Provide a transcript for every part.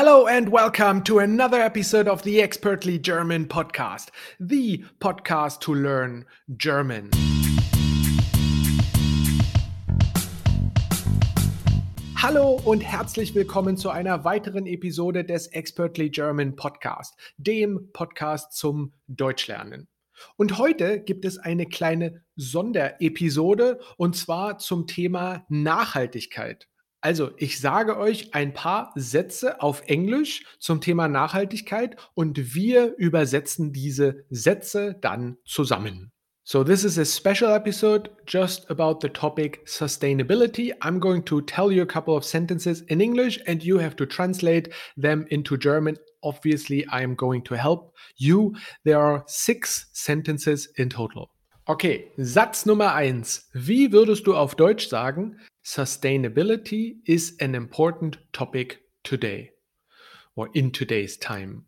Hello and welcome to another episode of the Expertly German podcast, the podcast to learn German. Hallo und herzlich willkommen zu einer weiteren Episode des Expertly German Podcast, dem Podcast zum Deutschlernen. Und heute gibt es eine kleine Sonderepisode und zwar zum Thema Nachhaltigkeit. Also, ich sage euch ein paar Sätze auf Englisch zum Thema Nachhaltigkeit und wir übersetzen diese Sätze dann zusammen. So, this is a special episode just about the topic sustainability. I'm going to tell you a couple of sentences in English and you have to translate them into German. Obviously, I am going to help you. There are six sentences in total. Okay, Satz Nummer eins. Wie würdest du auf Deutsch sagen, Sustainability is an important topic today or in today's time.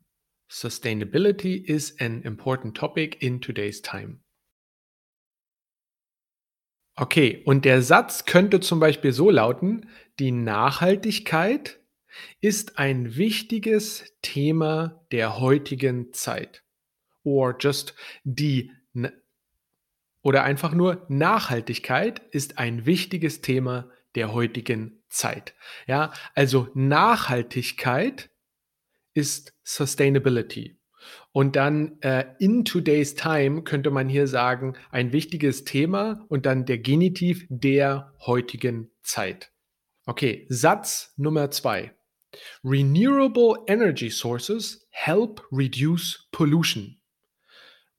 Sustainability is an important topic in today's time. Okay, und der Satz könnte zum Beispiel so lauten, die Nachhaltigkeit ist ein wichtiges Thema der heutigen Zeit. Or just die oder einfach nur Nachhaltigkeit ist ein wichtiges Thema der heutigen Zeit. Ja, also Nachhaltigkeit ist Sustainability. Und dann äh, in today's time könnte man hier sagen, ein wichtiges Thema und dann der Genitiv der heutigen Zeit. Okay, Satz Nummer zwei. Renewable energy sources help reduce pollution.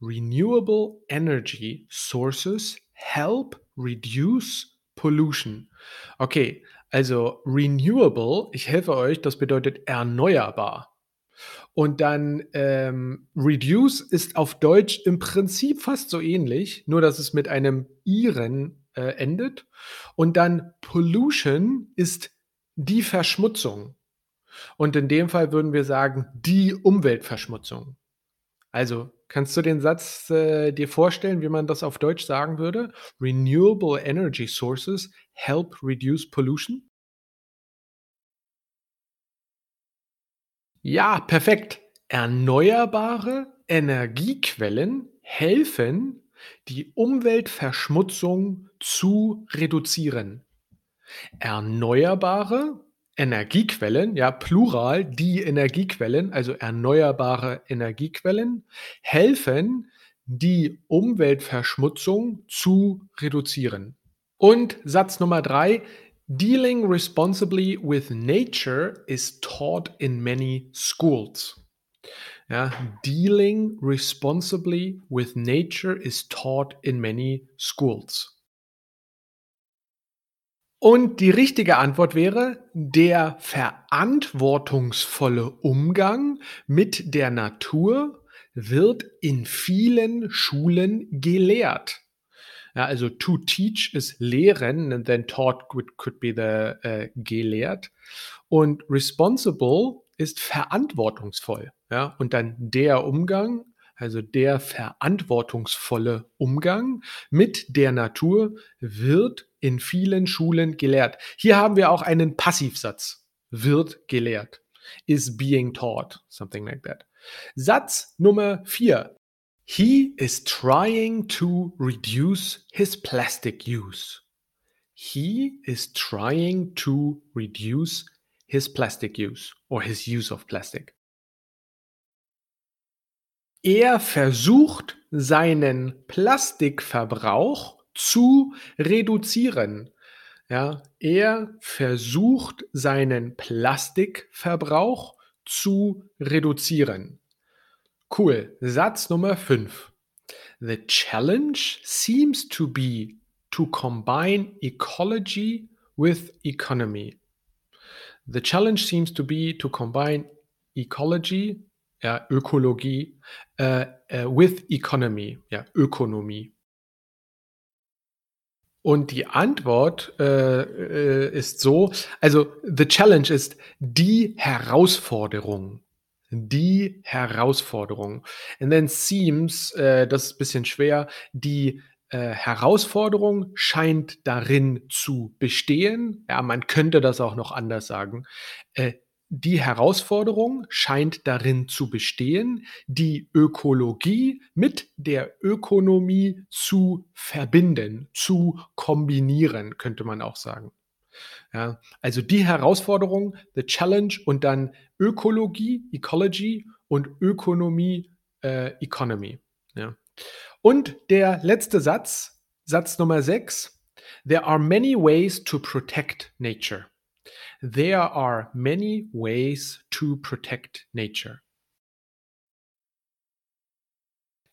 Renewable energy sources help reduce pollution. Okay, also renewable, ich helfe euch, das bedeutet erneuerbar. Und dann ähm, reduce ist auf Deutsch im Prinzip fast so ähnlich, nur dass es mit einem iren äh, endet. Und dann pollution ist die Verschmutzung. Und in dem Fall würden wir sagen, die Umweltverschmutzung. Also kannst du den Satz äh, dir vorstellen, wie man das auf Deutsch sagen würde? Renewable energy sources help reduce pollution? Ja, perfekt. Erneuerbare Energiequellen helfen, die Umweltverschmutzung zu reduzieren. Erneuerbare Energiequellen, ja, Plural, die Energiequellen, also erneuerbare Energiequellen, helfen, die Umweltverschmutzung zu reduzieren. Und Satz Nummer drei, Dealing responsibly with nature is taught in many schools. Ja, dealing responsibly with nature is taught in many schools. Und die richtige Antwort wäre der verantwortungsvolle Umgang mit der Natur wird in vielen Schulen gelehrt. Ja, also to teach ist lehren and then taught could, be the uh, gelehrt. Und responsible ist verantwortungsvoll. Ja, und dann der Umgang also der verantwortungsvolle Umgang mit der Natur wird in vielen Schulen gelehrt. Hier haben wir auch einen Passivsatz. Wird gelehrt. Is being taught. Something like that. Satz Nummer vier. He is trying to reduce his plastic use. He is trying to reduce his plastic use or his use of plastic. Er versucht, seinen Plastikverbrauch zu reduzieren. Ja, er versucht, seinen Plastikverbrauch zu reduzieren. Cool. Satz Nummer 5. The challenge seems to be to combine ecology with economy. The challenge seems to be to combine ecology ja, Ökologie, äh, äh, with Economy, ja, Ökonomie. Und die Antwort äh, äh, ist so, also the challenge ist die Herausforderung. Die Herausforderung. And then seems, äh, das ist ein bisschen schwer, die äh, Herausforderung scheint darin zu bestehen. Ja, man könnte das auch noch anders sagen. Die Herausforderung scheint darin zu bestehen, die Ökologie mit der Ökonomie zu verbinden, zu kombinieren, könnte man auch sagen. Ja, also die Herausforderung, the challenge und dann Ökologie, Ecology und Ökonomie, äh, Economy. Ja. Und der letzte Satz, Satz Nummer 6. There are many ways to protect nature. There are many ways to protect nature.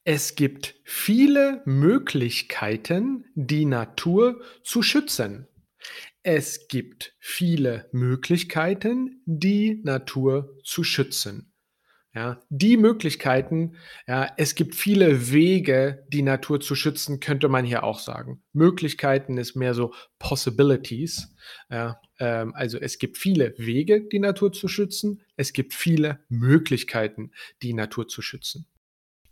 Es gibt viele Möglichkeiten, die Natur zu schützen. Es gibt viele Möglichkeiten, die Natur zu schützen. Ja, die Möglichkeiten, ja, es gibt viele Wege, die Natur zu schützen, könnte man hier auch sagen. Möglichkeiten ist mehr so Possibilities. Ja, ähm, also es gibt viele Wege, die Natur zu schützen. Es gibt viele Möglichkeiten, die Natur zu schützen.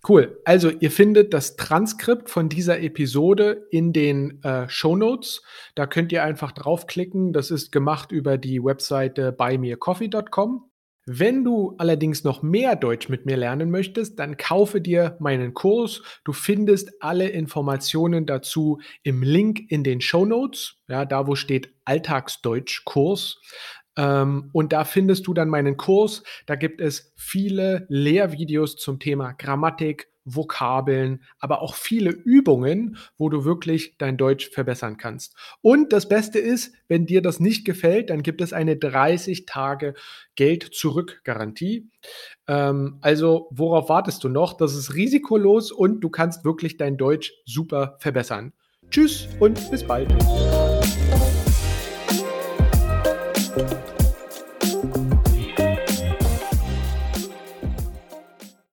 Cool. Also ihr findet das Transkript von dieser Episode in den äh, Show Notes. Da könnt ihr einfach draufklicken. Das ist gemacht über die Webseite buymeacoffee.com. Wenn du allerdings noch mehr Deutsch mit mir lernen möchtest, dann kaufe dir meinen Kurs. Du findest alle Informationen dazu im Link in den Show Notes, ja, da wo steht Alltagsdeutsch-Kurs. Ähm, und da findest du dann meinen Kurs. Da gibt es viele Lehrvideos zum Thema Grammatik, Vokabeln, aber auch viele Übungen, wo du wirklich dein Deutsch verbessern kannst. Und das Beste ist, wenn dir das nicht gefällt, dann gibt es eine 30 Tage Geld-Zurück-Garantie. Ähm, also worauf wartest du noch? Das ist risikolos und du kannst wirklich dein Deutsch super verbessern. Tschüss und bis bald.